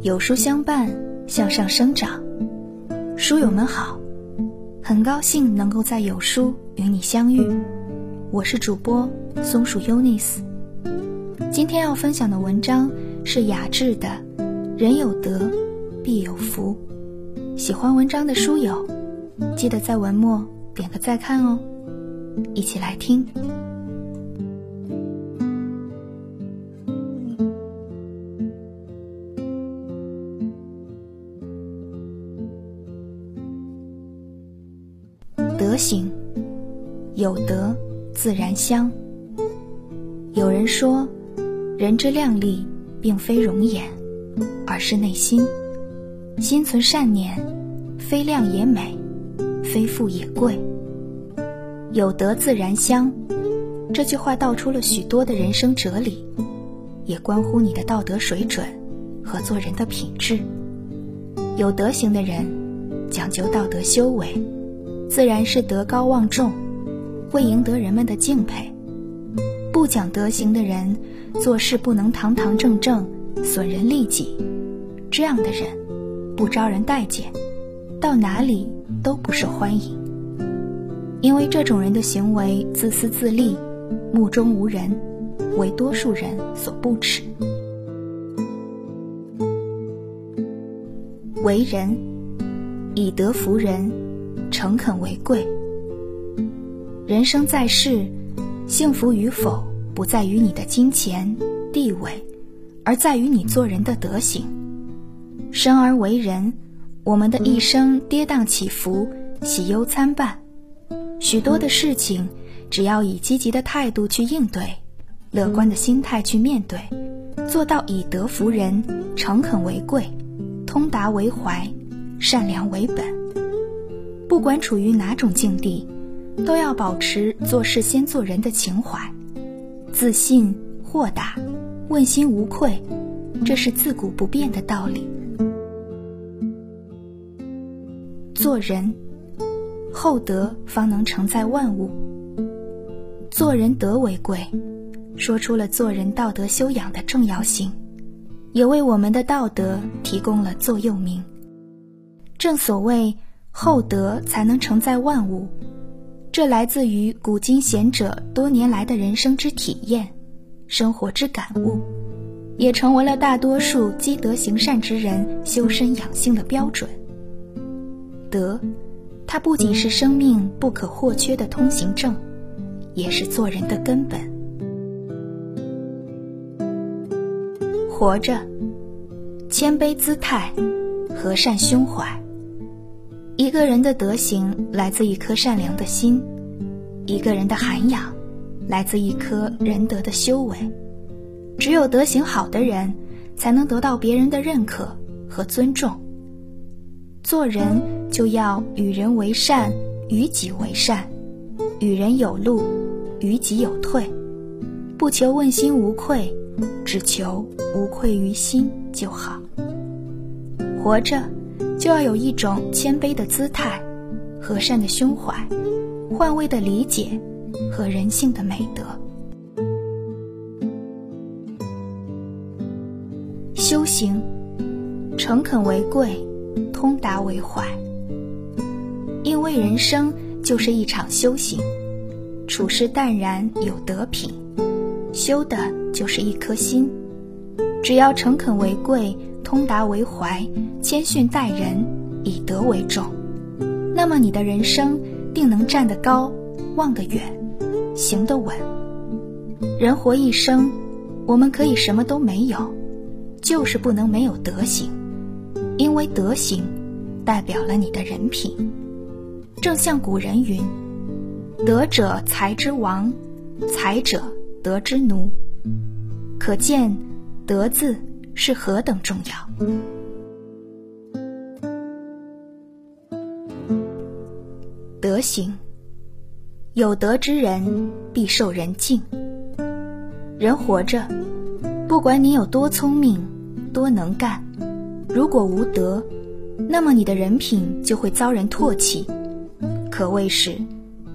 有书相伴，向上生长。书友们好，很高兴能够在有书与你相遇。我是主播松鼠 UNIS。今天要分享的文章是雅致的《人有德必有福》。喜欢文章的书友，记得在文末点个再看哦。一起来听。德行，有德自然香。有人说，人之靓丽，并非容颜，而是内心。心存善念，非靓也美，非富也贵。有德自然香，这句话道出了许多的人生哲理，也关乎你的道德水准和做人的品质。有德行的人，讲究道德修为，自然是德高望重，会赢得人们的敬佩。不讲德行的人，做事不能堂堂正正，损人利己，这样的人。不招人待见，到哪里都不受欢迎。因为这种人的行为自私自利，目中无人，为多数人所不齿。为人以德服人，诚恳为贵。人生在世，幸福与否不在于你的金钱地位，而在于你做人的德行。生而为人，我们的一生跌宕起伏，喜忧参半。许多的事情，只要以积极的态度去应对，乐观的心态去面对，做到以德服人、诚恳为贵、通达为怀、善良为本。不管处于哪种境地，都要保持做事先做人的情怀，自信、豁达、问心无愧，这是自古不变的道理。做人厚德，方能承载万物。做人德为贵，说出了做人道德修养的重要性，也为我们的道德提供了座右铭。正所谓厚德才能承载万物，这来自于古今贤者多年来的人生之体验、生活之感悟，也成为了大多数积德行善之人修身养性的标准。德，它不仅是生命不可或缺的通行证，也是做人的根本。活着，谦卑姿态，和善胸怀。一个人的德行来自一颗善良的心，一个人的涵养来自一颗仁德的修为。只有德行好的人，才能得到别人的认可和尊重。做人就要与人为善，与己为善，与人有路，与己有退，不求问心无愧，只求无愧于心就好。活着就要有一种谦卑的姿态，和善的胸怀，换位的理解和人性的美德。修行，诚恳为贵。通达为怀，因为人生就是一场修行，处事淡然有德品，修的就是一颗心。只要诚恳为贵，通达为怀，谦逊待人，以德为重，那么你的人生定能站得高，望得远，行得稳。人活一生，我们可以什么都没有，就是不能没有德行。因为德行，代表了你的人品。正像古人云：“德者才之王，才者德之奴。”可见“德”字是何等重要。德行，有德之人必受人敬。人活着，不管你有多聪明，多能干。如果无德，那么你的人品就会遭人唾弃，可谓是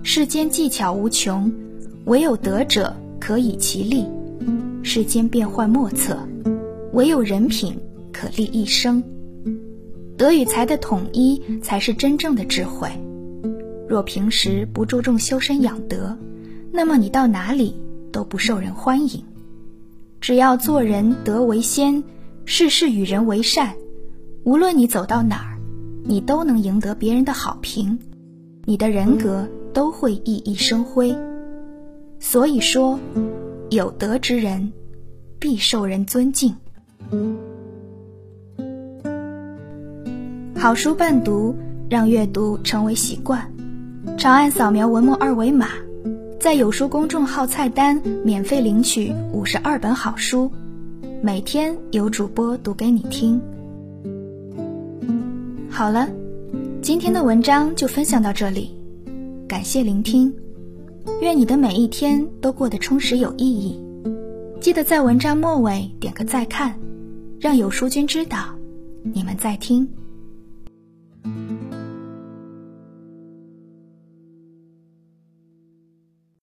世间技巧无穷，唯有德者可以其力；世间变幻莫测，唯有人品可立一生。德与才的统一才是真正的智慧。若平时不注重修身养德，那么你到哪里都不受人欢迎。只要做人德为先，事事与人为善，无论你走到哪儿，你都能赢得别人的好评，你的人格都会熠熠生辉。所以说，有德之人必受人尊敬。好书伴读，让阅读成为习惯。长按扫描文末二维码，在有书公众号菜单免费领取五十二本好书，每天有主播读给你听。好了，今天的文章就分享到这里，感谢聆听，愿你的每一天都过得充实有意义。记得在文章末尾点个再看，让有书君知道你们在听。